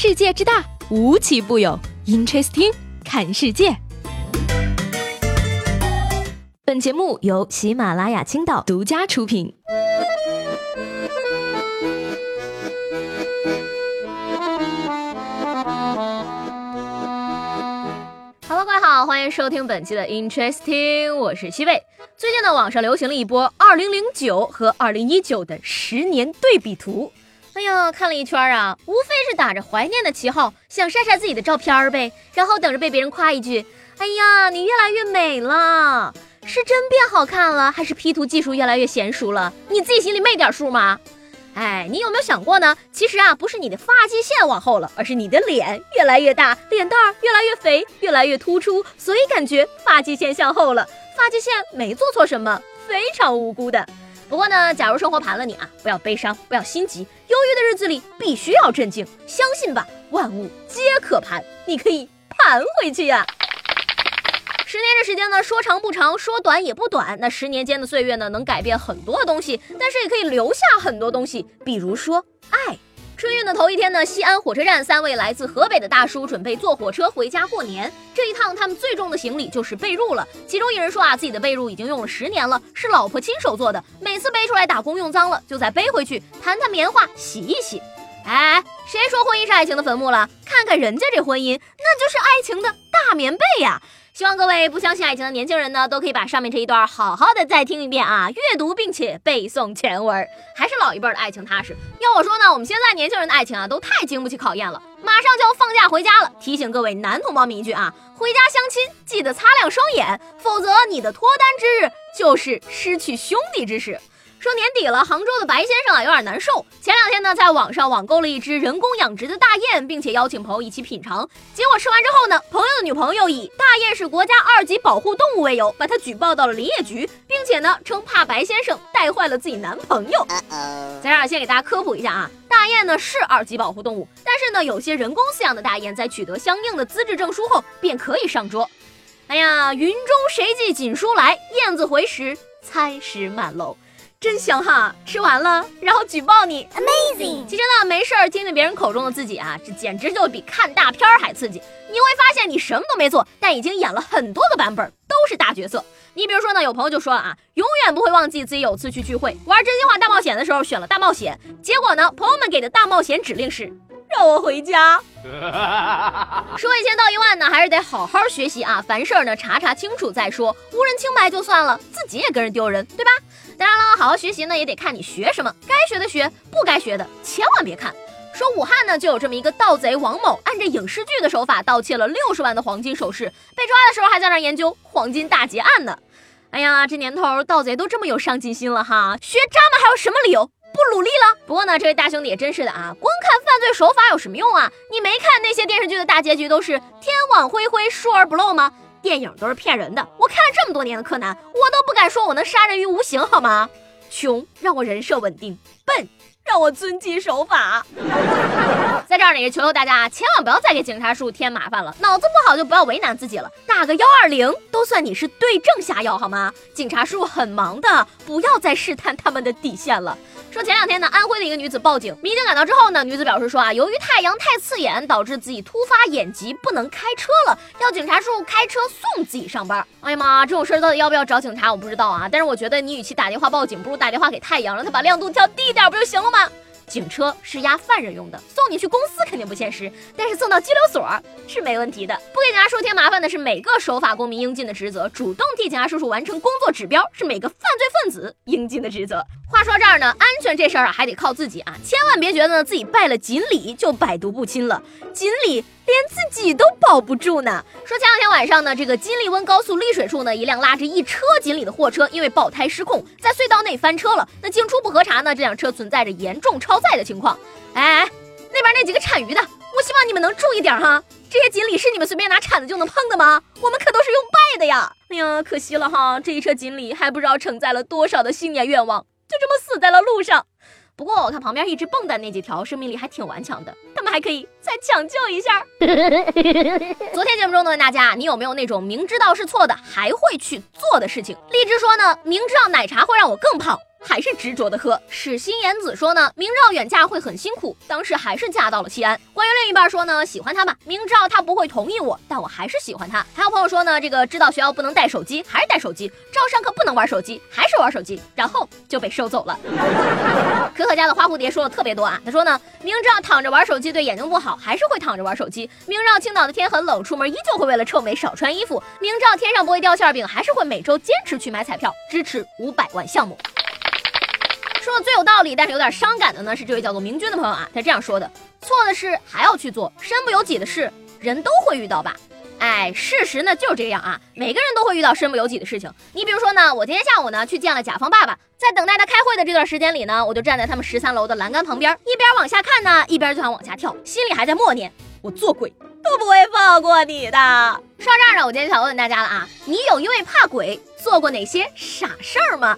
世界之大，无奇不有。Interesting，看世界。本节目由喜马拉雅青岛独家出品。Hello，各位好，欢迎收听本期的 Interesting，我是七贝。最近呢，网上流行了一波2009和2019的十年对比图。哎呀，看了一圈啊，无非是打着怀念的旗号，想晒晒自己的照片呗，然后等着被别人夸一句：“哎呀，你越来越美了，是真变好看了，还是 P 图技术越来越娴熟了？你自己心里没点数吗？”哎，你有没有想过呢？其实啊，不是你的发际线往后了，而是你的脸越来越大，脸蛋儿越来越肥，越来越突出，所以感觉发际线向后了。发际线没做错什么，非常无辜的。不过呢，假如生活盘了你啊，不要悲伤，不要心急，忧郁的日子里必须要镇静，相信吧，万物皆可盘，你可以盘回去呀。十年这时间呢，说长不长，说短也不短。那十年间的岁月呢，能改变很多东西，但是也可以留下很多东西，比如说爱。春运的头一天呢，西安火车站三位来自河北的大叔准备坐火车回家过年。这一趟他们最重的行李就是被褥了。其中一人说啊，自己的被褥已经用了十年了，是老婆亲手做的，每次背出来打工用脏了，就再背回去弹弹棉花洗一洗。哎，谁说婚姻是爱情的坟墓了？看看人家这婚姻，那就是爱情的大棉被呀！希望各位不相信爱情的年轻人呢，都可以把上面这一段好好的再听一遍啊，阅读并且背诵全文。还是老一辈的爱情踏实。要我说呢，我们现在年轻人的爱情啊，都太经不起考验了。马上就要放假回家了，提醒各位男同胞们一句啊，回家相亲记得擦亮双眼，否则你的脱单之日就是失去兄弟之时。说年底了，杭州的白先生啊有点难受。前两天呢，在网上网购了一只人工养殖的大雁，并且邀请朋友一起品尝。结果吃完之后呢，女朋友以大雁是国家二级保护动物为由，把他举报到了林业局，并且呢称怕白先生带坏了自己男朋友。在这儿先给大家科普一下啊，大雁呢是二级保护动物，但是呢有些人工饲养的大雁在取得相应的资质证书后便可以上桌。哎呀，云中谁寄锦书来？燕子回时，餐食满楼。真香哈！吃完了，然后举报你，amazing。其实呢，没事儿听听别人口中的自己啊，这简直就比看大片儿还刺激。你会发现你什么都没做，但已经演了很多个版本，都是大角色。你比如说呢，有朋友就说了啊，永远不会忘记自己有次去聚会玩真心话大冒险的时候选了大冒险，结果呢，朋友们给的大冒险指令是让我回家。说一千道一万呢，还是得好好学习啊，凡事呢查查清楚再说，无人清白就算了，自己也跟人丢人，对吧？当然了，好好学习呢，也得看你学什么。该学的学，不该学的千万别看。说武汉呢，就有这么一个盗贼王某，按着影视剧的手法盗窃了六十万的黄金首饰，被抓的时候还在那研究黄金大劫案呢。哎呀，这年头盗贼都这么有上进心了哈，学渣们还有什么理由不努力了？不过呢，这位大兄弟也真是的啊，光看犯罪手法有什么用啊？你没看那些电视剧的大结局都是天网恢恢，疏而不漏吗？电影都是骗人的，我看了这么多年的柯南，我都不敢说我能杀人于无形，好吗？穷让我人设稳定，笨让我遵纪守法。在这儿呢，也求求大家啊，千万不要再给警察叔叔添麻烦了。脑子不好就不要为难自己了，打个幺二零都算你是对症下药，好吗？警察叔叔很忙的，不要再试探他们的底线了。说前两天呢，安徽的一个女子报警，民警赶到之后呢，女子表示说啊，由于太阳太刺眼，导致自己突发眼疾，不能开车了，要警察叔叔开车送自己上班。哎呀妈，这种事儿到底要不要找警察，我不知道啊。但是我觉得你与其打电话报警，不如打电话给太阳，让他把亮度调低点，不就行了吗？警车是押犯人用的，送你去公司肯定不现实，但是送到拘留所是没问题的。不给警察叔叔添麻烦的是每个守法公民应尽的职责，主动替警察叔叔完成工作指标是每个犯罪分子应尽的职责。话说这儿呢，安全这事儿啊还得靠自己啊，千万别觉得呢自己拜了锦鲤就百毒不侵了，锦鲤。连自己都保不住呢。说前两天晚上呢，这个金利温高速丽水处呢，一辆拉着一车锦鲤的货车因为爆胎失控，在隧道内翻车了。那经初步核查呢，这辆车存在着严重超载的情况。哎，那边那几个产鱼的，我希望你们能注意点哈。这些锦鲤是你们随便拿铲子就能碰的吗？我们可都是用拜的呀。哎呀，可惜了哈，这一车锦鲤还不知道承载了多少的新年愿望，就这么死在了路上。不过我看旁边一直蹦跶那几条，生命力还挺顽强的，他们还可以再抢救一下。昨天节目中呢，问大家，你有没有那种明知道是错的还会去做的事情？荔枝说呢，明知道奶茶会让我更胖，还是执着的喝。史新言子说呢，明知道远嫁会很辛苦，当时还是嫁到了西安。关于另一半说呢，喜欢他吧，明知道他不会同意我，但我还是喜欢他。还有朋友说呢，这个知道学校不能带手机，还是带手机；知道上课不能玩手机，还是玩手机，然后就被收走了。可可家的花蝴蝶说的特别多啊，他说呢，明知道躺着玩手机对眼睛不好，还是会躺着玩手机；明知道青岛的天很冷，出门依旧会为了臭美少穿衣服；明知道天上不会掉馅饼，还是会每周坚持去买彩票，支持五百万项目。说的最有道理，但是有点伤感的呢，是这位叫做明君的朋友啊，他这样说的：错的事还要去做，身不由己的事，人都会遇到吧。哎，事实呢就是这样啊，每个人都会遇到身不由己的事情。你比如说呢，我今天下午呢去见了甲方爸爸，在等待他开会的这段时间里呢，我就站在他们十三楼的栏杆旁边，一边往下看呢，一边就想往下跳，心里还在默念：我做鬼都不会放过你的。说到这儿呢，我今天想问问大家了啊，你有因为怕鬼做过哪些傻事儿吗？